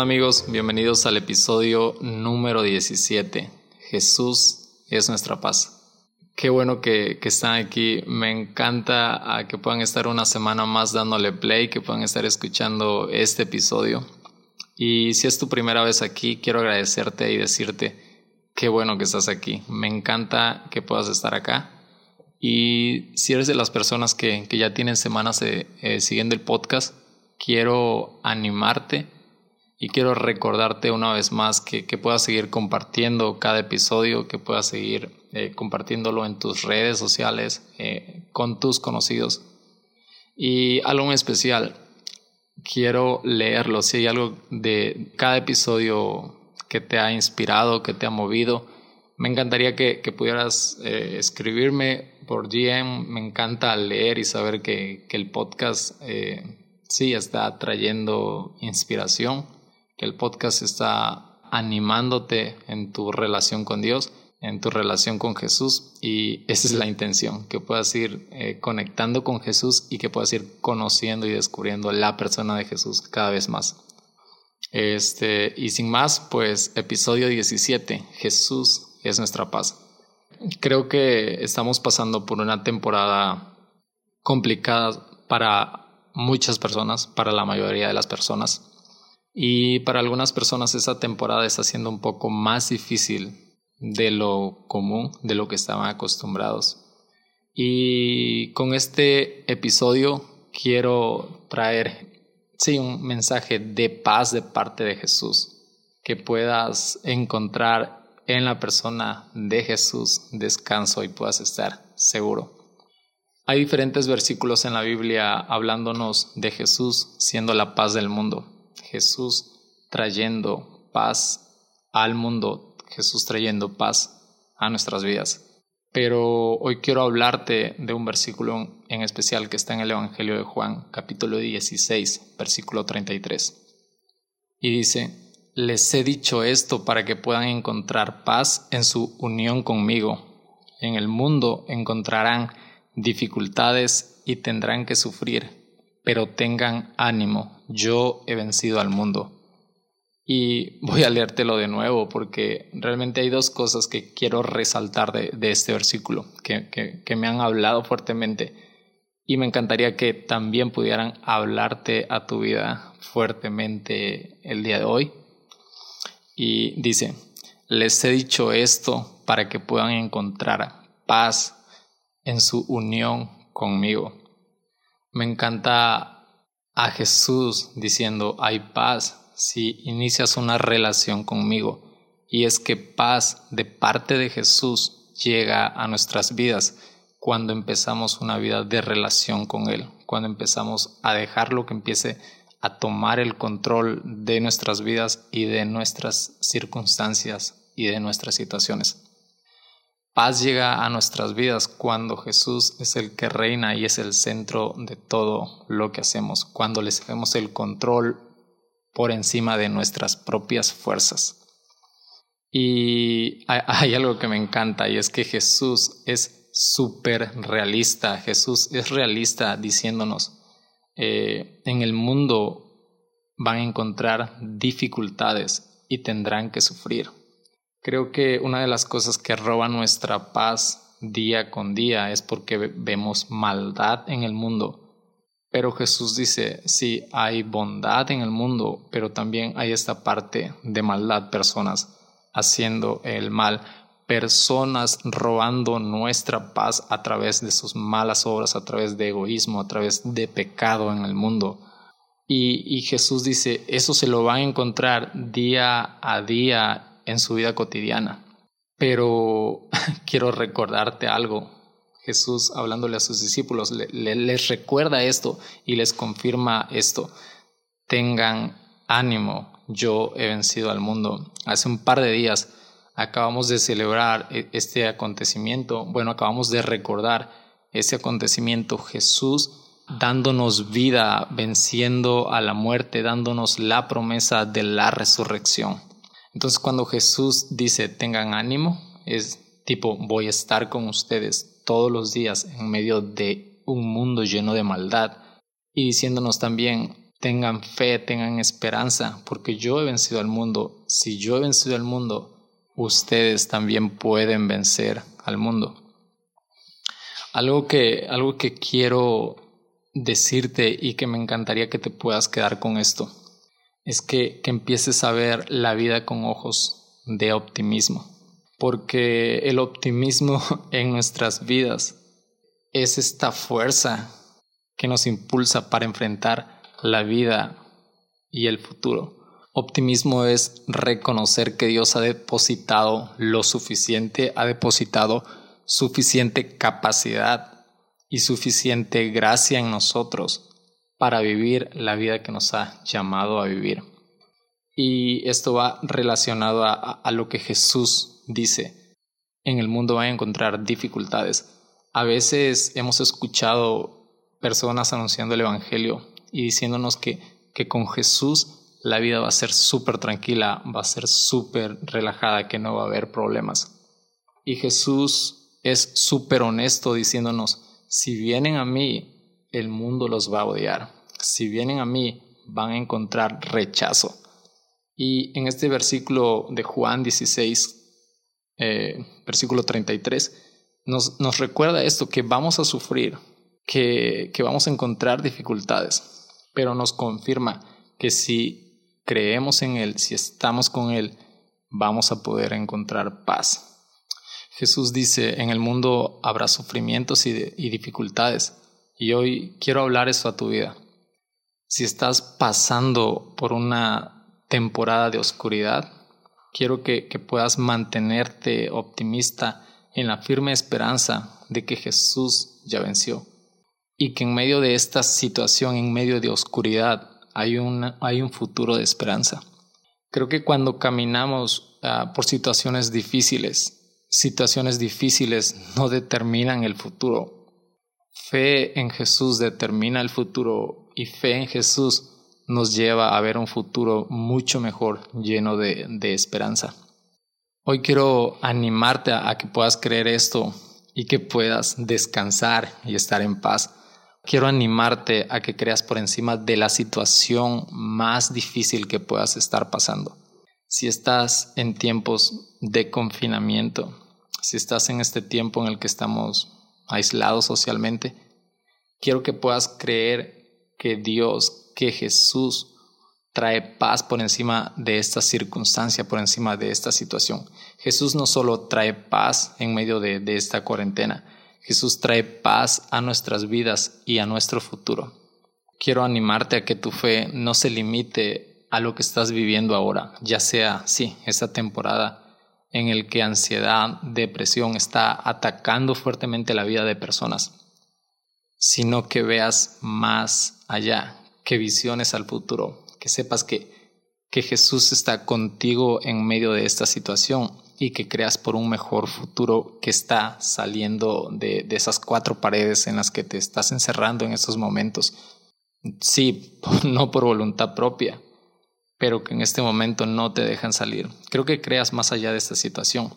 amigos? Bienvenidos al episodio número 17. Jesús es nuestra paz. Qué bueno que, están aquí. Me encanta ah, que puedan estar una semana más dándole play, que puedan estar escuchando este episodio. Y si es tu primera vez aquí, quiero agradecerte y decirte qué bueno que estás aquí. Me encanta que puedas estar acá. Y si eres de las personas que, ya tienen semanas eh, siguiendo el podcast, quiero animarte y quiero recordarte una vez más que, puedas seguir compartiendo cada episodio, que puedas seguir eh, compartiéndolo en tus redes sociales, eh, con tus conocidos. Y algo en especial, quiero leerlo. Si hay algo de cada episodio que te ha inspirado, que te ha movido, me encantaría que, pudieras eh, escribirme por DM. Me encanta leer y saber que, que el podcast sí está trayendo inspiración que el podcast está animándote en tu relación con Dios, en tu relación con Jesús y esa es la intención, que puedas ir eh, conectando con Jesús y que puedas ir conociendo y descubriendo la persona de Jesús cada vez más. Este, y sin más, pues episodio 17, Jesús es nuestra paz. Creo que estamos pasando por una temporada complicada para muchas personas, para la mayoría de las personas. Y para algunas personas esa temporada está siendo un poco más difícil de lo común, de lo que estaban acostumbrados. Y con este episodio quiero traer, sí, un mensaje de paz de parte de Jesús, que puedas encontrar en la persona de Jesús descanso y puedas estar seguro. Hay diferentes versículos en la Biblia hablándonos de Jesús siendo la paz del mundo. Jesús trayendo paz al mundo, Jesús trayendo paz a nuestras vidas. Pero hoy quiero hablarte de un versículo en especial que está en el Evangelio de Juan, capítulo 16, versículo 33. Y dice, les he dicho esto para que puedan encontrar paz en su unión conmigo. En el mundo encontrarán dificultades y tendrán que sufrir, pero tengan ánimo, yo he vencido al mundo. Y voy a leértelo de nuevo porque realmente hay dos cosas que quiero resaltar de, este versículo, que, que me han hablado fuertemente y me encantaría que también pudieran hablarte a tu vida fuertemente el día de hoy. Y dice, les he dicho esto para que puedan encontrar paz en su unión conmigo. Me encanta a Jesús diciendo, hay paz si inicias una relación conmigo. Y es que paz de parte de Jesús llega a nuestras vidas cuando empezamos una vida de relación con Él, cuando empezamos a dejarlo que empiece a tomar el control de nuestras vidas y de nuestras circunstancias y de nuestras situaciones. Paz llega a nuestras vidas cuando Jesús es el que reina y es el centro de todo lo que hacemos, cuando le cedemos el control por encima de nuestras propias fuerzas. Y hay, algo que me encanta y es que Jesús es súper realista, Jesús es realista diciéndonos, eh, en el mundo van a encontrar dificultades y tendrán que sufrir Creo que una de las cosas que roba nuestra paz día con día es porque vemos maldad en el mundo. Pero Jesús dice, sí, hay bondad en el mundo, pero también hay esta parte de maldad, personas haciendo el mal, personas robando nuestra paz a través de sus malas obras, a través de egoísmo, a través de pecado en el mundo. Y, y Jesús dice, eso se lo va a encontrar día a día en su vida cotidiana. Pero quiero recordarte algo. Jesús, hablándole a sus discípulos, les recuerda esto y les confirma esto. Tengan ánimo, yo he vencido al mundo. Hace un par de días acabamos de celebrar e, este acontecimiento, bueno, acabamos de recordar ese acontecimiento, Jesús dándonos vida, venciendo a la muerte, dándonos la promesa de la resurrección. Entonces cuando Jesús dice tengan ánimo, es tipo voy a estar con ustedes todos los días en medio de un mundo lleno de maldad y diciéndonos también tengan fe, tengan esperanza, porque yo he vencido al mundo. Si yo he vencido al mundo, ustedes también pueden vencer al mundo. Algo que, algo que quiero decirte y que me encantaría que te puedas quedar con esto es que, que empieces a ver la vida con ojos de optimismo, porque el optimismo en nuestras vidas es esta fuerza que nos impulsa para enfrentar la vida y el futuro. Optimismo es reconocer que Dios ha depositado lo suficiente, ha depositado suficiente capacidad y suficiente gracia en nosotros para vivir la vida que nos ha llamado a vivir. Y esto va relacionado a, a lo que Jesús dice. En el mundo va a encontrar dificultades. A veces hemos escuchado personas anunciando el Evangelio y diciéndonos que, que con Jesús la vida va a ser súper tranquila, va a ser súper relajada, que no va a haber problemas. Y Jesús es súper honesto diciéndonos, si vienen a mí, el mundo los va a odiar. Si vienen a mí, van a encontrar rechazo. Y en este versículo de Juan 16, eh, versículo 33, nos, nos recuerda esto, que vamos a sufrir, que, vamos a encontrar dificultades, pero nos confirma que si creemos en Él, si estamos con Él, vamos a poder encontrar paz. Jesús dice, en el mundo habrá sufrimientos y dificultades, y hoy quiero hablar eso a tu vida. Si estás pasando por una temporada de oscuridad, quiero que, que puedas mantenerte optimista en la firme esperanza de que Jesús ya venció y que en medio de esta situación, en medio de oscuridad, hay, hay un futuro de esperanza. Creo que cuando caminamos ah, por situaciones difíciles, situaciones difíciles no determinan el futuro. Fe en Jesús determina el futuro y fe en Jesús nos lleva a ver un futuro mucho mejor, lleno de, de esperanza. Hoy quiero animarte a, que puedas creer esto y que puedas descansar y estar en paz. Quiero animarte a que creas por encima de la situación más difícil que puedas estar pasando. Si estás en tiempos de confinamiento, si estás en este tiempo en el que estamos aislados socialmente, quiero que puedas creer que Dios, que Jesús trae paz por encima de esta circunstancia, por encima de esta situación. Jesús no solo trae paz en medio de, esta cuarentena, Jesús trae paz a nuestras vidas y a nuestro futuro. Quiero animarte a que tu fe no se limite a lo que estás viviendo ahora, ya sea, sí, esta temporada en el que ansiedad, depresión está atacando fuertemente la vida de personas, sino que veas más allá, que visiones al futuro, que sepas que, que Jesús está contigo en medio de esta situación y que creas por un mejor futuro que está saliendo de, de esas cuatro paredes en las que te estás encerrando en estos momentos. Sí, no por voluntad propia, pero que en este momento no te dejan salir. Creo que creas más allá de esta situación,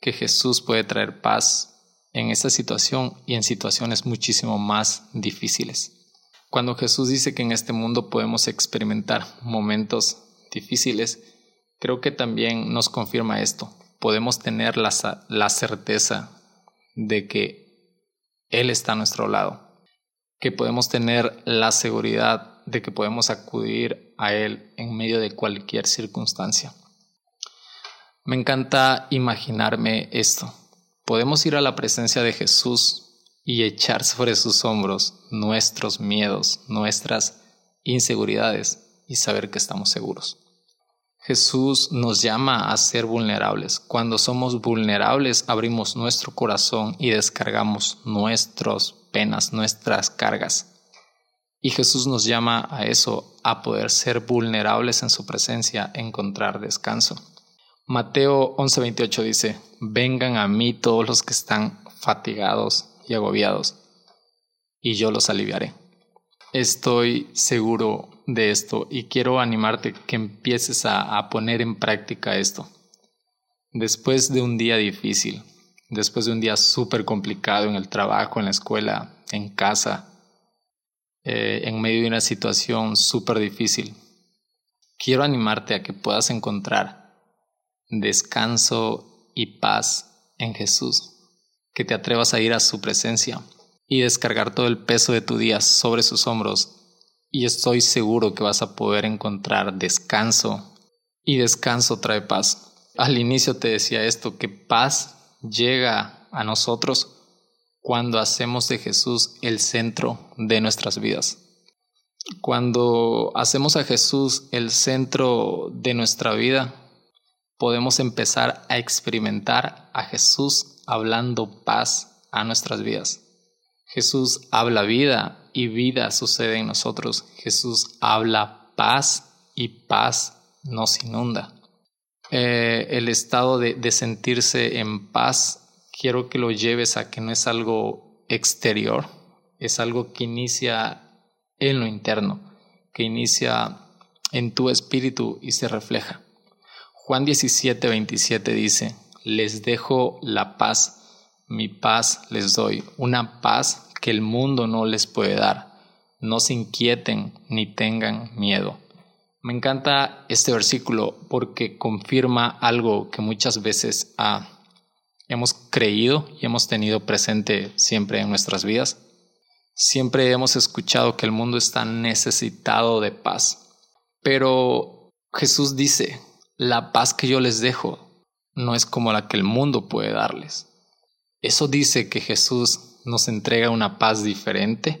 que Jesús puede traer paz en esta situación y en situaciones muchísimo más difíciles. Cuando Jesús dice que en este mundo podemos experimentar momentos difíciles, creo que también nos confirma esto. Podemos tener la, la certeza de que Él está a nuestro lado, que podemos tener la seguridad de que podemos acudir a Él en medio de cualquier circunstancia. Me encanta imaginarme esto. Podemos ir a la presencia de Jesús y echar sobre sus hombros nuestros miedos, nuestras inseguridades y saber que estamos seguros. Jesús nos llama a ser vulnerables. Cuando somos vulnerables abrimos nuestro corazón y descargamos nuestras penas, nuestras cargas. Y Jesús nos llama a eso, a poder ser vulnerables en su presencia, encontrar descanso. Mateo 11:28 dice, vengan a mí todos los que están fatigados y agobiados, y yo los aliviaré. Estoy seguro de esto y quiero animarte que empieces a, a poner en práctica esto. Después de un día difícil, después de un día súper complicado en el trabajo, en la escuela, en casa, eh, en medio de una situación súper difícil. Quiero animarte a que puedas encontrar descanso y paz en Jesús, que te atrevas a ir a su presencia y descargar todo el peso de tu día sobre sus hombros y estoy seguro que vas a poder encontrar descanso y descanso trae paz. Al inicio te decía esto, que paz llega a nosotros cuando hacemos de Jesús el centro de nuestras vidas. Cuando hacemos a Jesús el centro de nuestra vida, podemos empezar a experimentar a Jesús hablando paz a nuestras vidas. Jesús habla vida y vida sucede en nosotros. Jesús habla paz y paz nos inunda. Eh, el estado de, de sentirse en paz, quiero que lo lleves a que no es algo exterior, es algo que inicia en lo interno, que inicia en tu espíritu y se refleja. Juan 17, 27 dice, les dejo la paz, mi paz les doy, una paz que el mundo no les puede dar. No se inquieten ni tengan miedo. Me encanta este versículo porque confirma algo que muchas veces ah, hemos creído y hemos tenido presente siempre en nuestras vidas. Siempre hemos escuchado que el mundo está necesitado de paz. Pero Jesús dice, la paz que yo les dejo no es como la que el mundo puede darles. Eso dice que Jesús nos entrega una paz diferente.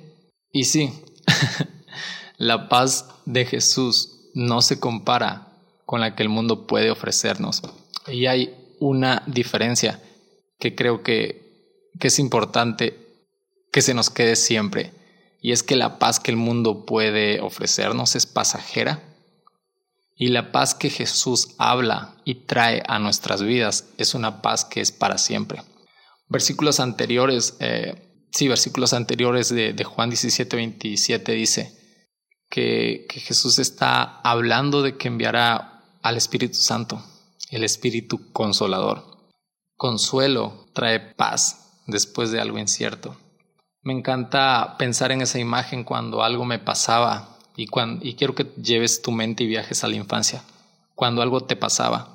Y sí, la paz de Jesús no se compara con la que el mundo puede ofrecernos. Y hay una diferencia que creo que, que es importante que se nos quede siempre. Y es que la paz que el mundo puede ofrecernos es pasajera. Y la paz que Jesús habla y trae a nuestras vidas es una paz que es para siempre. Versículos anteriores, eh, sí, versículos anteriores de, de Juan 17, 27 dice, que, Jesús está hablando de que enviará al Espíritu Santo, el Espíritu Consolador. Consuelo trae paz después de algo incierto. Me encanta pensar en esa imagen cuando algo me pasaba y, cuando, y quiero que lleves tu mente y viajes a la infancia. Cuando algo te pasaba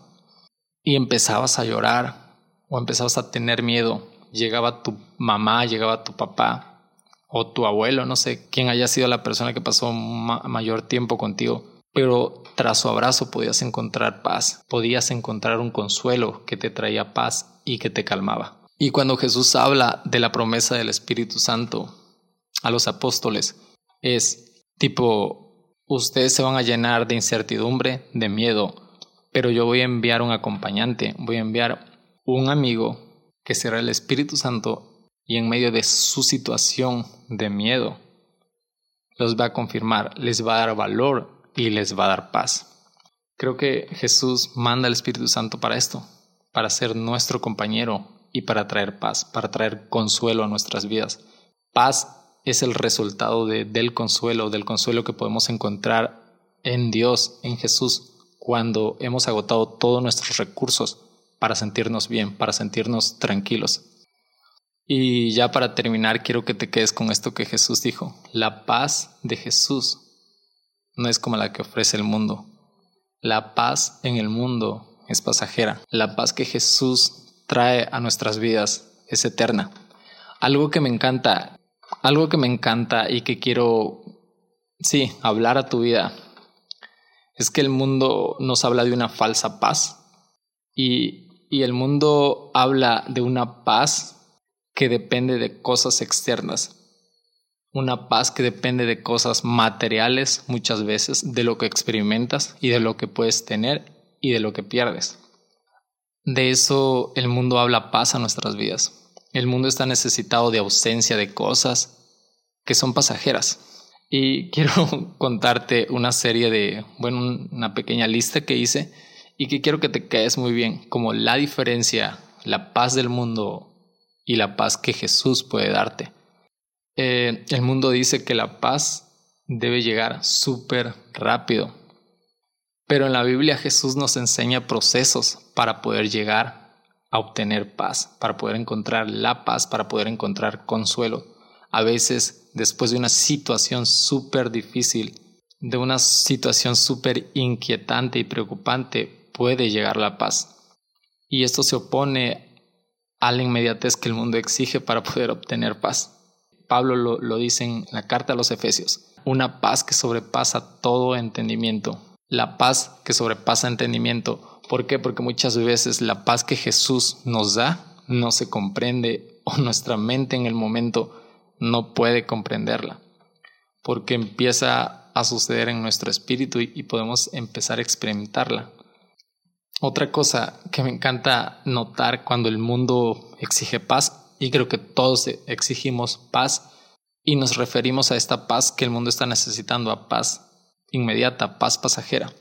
y empezabas a llorar o empezabas a tener miedo, llegaba tu mamá, llegaba tu papá o tu abuelo, no sé quién haya sido la persona que pasó mayor tiempo contigo, pero tras su abrazo podías encontrar paz, podías encontrar un consuelo que te traía paz y que te calmaba. Y cuando Jesús habla de la promesa del Espíritu Santo a los apóstoles, es tipo, ustedes se van a llenar de incertidumbre, de miedo, pero yo voy a enviar un acompañante, voy a enviar un amigo que será el Espíritu Santo y en medio de su situación de miedo, los va a confirmar, les va a dar valor y les va a dar paz. Creo que Jesús manda al Espíritu Santo para esto, para ser nuestro compañero y para traer paz, para traer consuelo a nuestras vidas. Paz es el resultado de, del consuelo, del consuelo que podemos encontrar en Dios, en Jesús, cuando hemos agotado todos nuestros recursos para sentirnos bien, para sentirnos tranquilos. Y ya para terminar, quiero que te quedes con esto que Jesús dijo. La paz de Jesús no es como la que ofrece el mundo. La paz en el mundo es pasajera. La paz que Jesús trae a nuestras vidas es eterna. Algo que me encanta, algo que me encanta y que quiero, sí, hablar a tu vida, es que el mundo nos habla de una falsa paz y, y el mundo habla de una paz que depende de cosas externas. Una paz que depende de cosas materiales muchas veces, de lo que experimentas y de lo que puedes tener y de lo que pierdes. De eso el mundo habla paz a nuestras vidas. El mundo está necesitado de ausencia de cosas que son pasajeras. Y quiero contarte una serie de, bueno, una pequeña lista que hice y que quiero que te quedes muy bien, como la diferencia, la paz del mundo y la paz que Jesús puede darte. Eh, el mundo dice que la paz debe llegar súper rápido, pero en la Biblia Jesús nos enseña procesos para poder llegar a obtener paz, para poder encontrar la paz, para poder encontrar consuelo. A veces después de una situación súper difícil, de una situación súper inquietante y preocupante, puede llegar la paz. Y esto se opone a la inmediatez que el mundo exige para poder obtener paz. Pablo lo, lo dice en la carta a los Efesios, una paz que sobrepasa todo entendimiento. La paz que sobrepasa entendimiento. ¿Por qué? Porque muchas veces la paz que Jesús nos da no se comprende o nuestra mente en el momento no puede comprenderla. Porque empieza a suceder en nuestro espíritu y, podemos empezar a experimentarla. Otra cosa que me encanta notar cuando el mundo exige paz, y creo que todos exigimos paz, y nos referimos a esta paz que el mundo está necesitando, a paz inmediata, paz pasajera.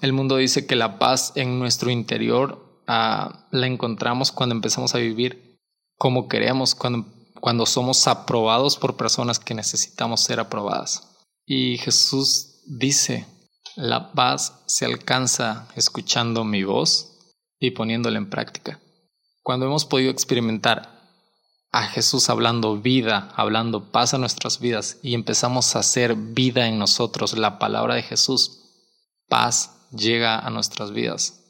El mundo dice que la paz en nuestro interior ah, la encontramos cuando empezamos a vivir como queremos, cuando, cuando somos aprobados por personas que necesitamos ser aprobadas. Y Jesús dice, la paz se alcanza escuchando mi voz y poniéndola en práctica. Cuando hemos podido experimentar a Jesús hablando vida, hablando paz a nuestras vidas y empezamos a hacer vida en nosotros, la palabra de Jesús, paz llega a nuestras vidas.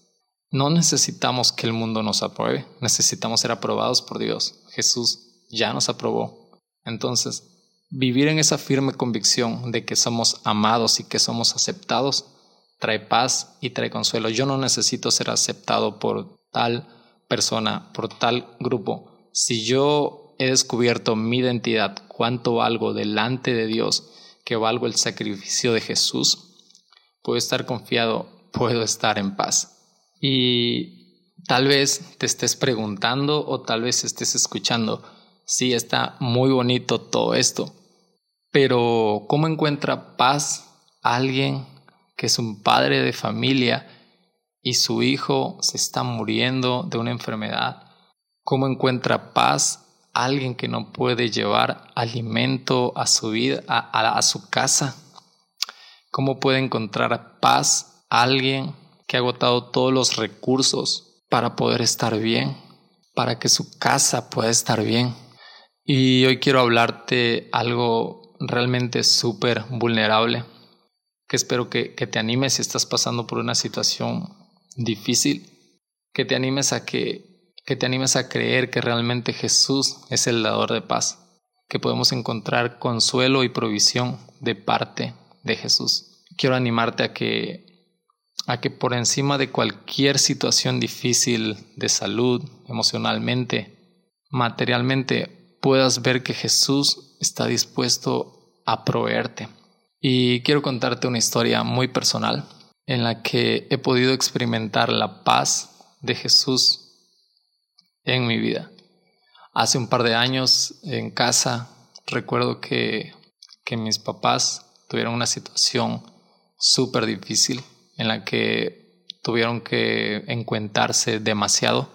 No necesitamos que el mundo nos apruebe, necesitamos ser aprobados por Dios. Jesús ya nos aprobó. Entonces, vivir en esa firme convicción de que somos amados y que somos aceptados trae paz y trae consuelo. Yo no necesito ser aceptado por tal persona, por tal grupo si yo he descubierto mi identidad, cuánto valgo delante de Dios, que valgo el sacrificio de Jesús, puedo estar confiado, puedo estar en paz. Y tal vez te estés preguntando o tal vez estés escuchando, sí, está muy bonito todo esto, pero ¿cómo encuentra paz alguien que es un padre de familia y su hijo se está muriendo de una enfermedad? ¿Cómo encuentra paz alguien que no puede llevar alimento a su vida, a, su casa? ¿Cómo puede encontrar paz alguien que ha agotado todos los recursos para poder estar bien, para que su casa pueda estar bien? Y hoy quiero hablarte algo realmente súper vulnerable, que espero que, te animes si estás pasando por una situación difícil, que te animes a que que te animes a creer que realmente Jesús es el dador de paz, que podemos encontrar consuelo y provisión de parte de Jesús. Quiero animarte a que a que por encima de cualquier situación difícil de salud, emocionalmente, materialmente, puedas ver que Jesús está dispuesto a proveerte. Y quiero contarte una historia muy personal en la que he podido experimentar la paz de Jesús en mi vida. Hace un par de años en casa recuerdo que, que mis papás tuvieron una situación súper difícil en la que tuvieron que encuentarse demasiado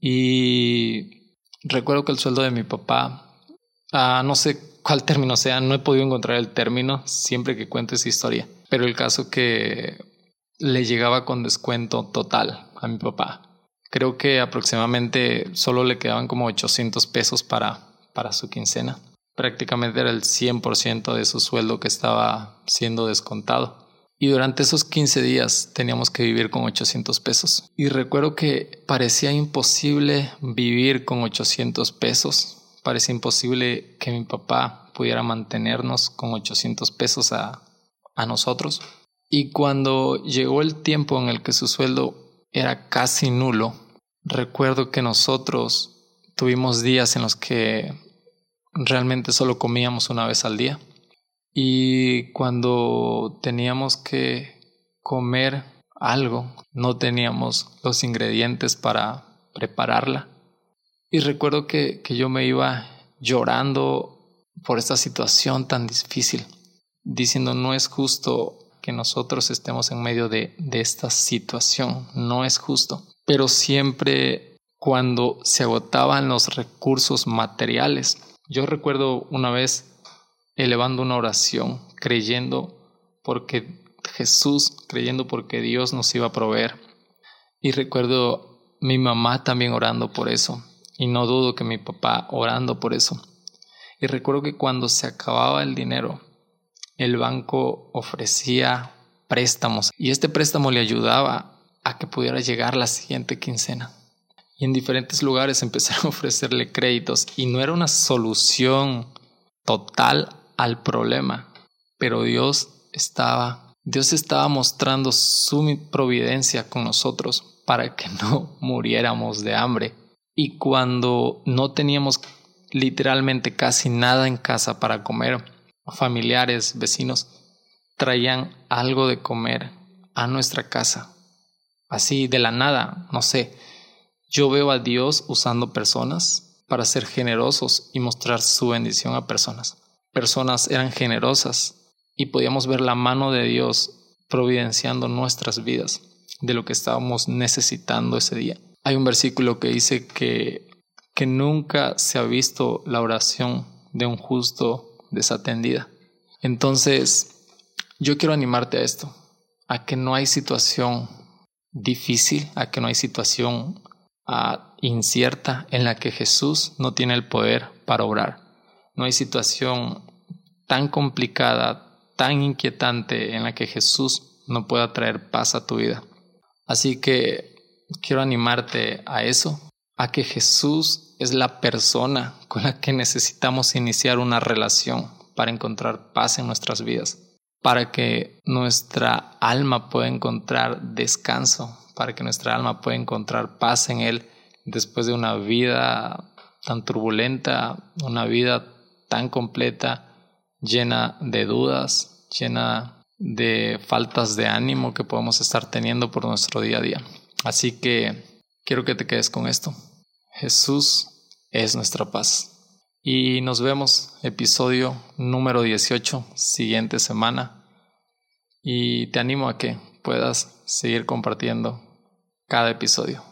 y recuerdo que el sueldo de mi papá, ah, no sé cuál término sea, no he podido encontrar el término siempre que cuento esa historia, pero el caso que le llegaba con descuento total a mi papá Creo que aproximadamente solo le quedaban como 800 pesos para, para su quincena. Prácticamente era el 100% de su sueldo que estaba siendo descontado. Y durante esos 15 días teníamos que vivir con 800 pesos. Y recuerdo que parecía imposible vivir con 800 pesos. Parecía imposible que mi papá pudiera mantenernos con 800 pesos a, a nosotros. Y cuando llegó el tiempo en el que su sueldo era casi nulo, recuerdo que nosotros tuvimos días en los que realmente solo comíamos una vez al día. Y cuando teníamos que comer algo, no teníamos los ingredientes para prepararla. Y recuerdo que, que yo me iba llorando por esta situación tan difícil, diciendo no es justo que nosotros estemos en medio de, de esta situación. No es justo. Pero siempre cuando se agotaban los recursos materiales. Yo recuerdo una vez elevando una oración, creyendo porque Jesús, creyendo porque Dios nos iba a proveer. Y recuerdo mi mamá también orando por eso. Y no dudo que mi papá orando por eso. Y recuerdo que cuando se acababa el dinero, el banco ofrecía préstamos y este préstamo le ayudaba a que pudiera llegar la siguiente quincena. Y en diferentes lugares empezaron a ofrecerle créditos y no era una solución total al problema, pero Dios estaba, Dios estaba mostrando su providencia con nosotros para que no muriéramos de hambre. Y cuando no teníamos literalmente casi nada en casa para comer, familiares, vecinos, traían algo de comer a nuestra casa. Así de la nada, no sé. Yo veo a Dios usando personas para ser generosos y mostrar su bendición a personas. Personas eran generosas y podíamos ver la mano de Dios providenciando nuestras vidas de lo que estábamos necesitando ese día. Hay un versículo que dice que, que nunca se ha visto la oración de un justo desatendida. Entonces, yo quiero animarte a esto, a que no hay situación difícil, a que no hay situación uh, incierta en la que Jesús no tiene el poder para obrar. No hay situación tan complicada, tan inquietante en la que Jesús no pueda traer paz a tu vida. Así que quiero animarte a eso, a que Jesús es la persona con la que necesitamos iniciar una relación para encontrar paz en nuestras vidas, para que nuestra alma pueda encontrar descanso, para que nuestra alma pueda encontrar paz en Él después de una vida tan turbulenta, una vida tan completa, llena de dudas, llena de faltas de ánimo que podemos estar teniendo por nuestro día a día. Así que quiero que te quedes con esto. Jesús es nuestra paz. Y nos vemos episodio número 18, siguiente semana. Y te animo a que puedas seguir compartiendo cada episodio.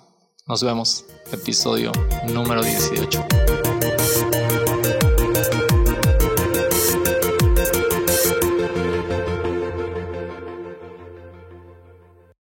Nos vemos, episodio número 18.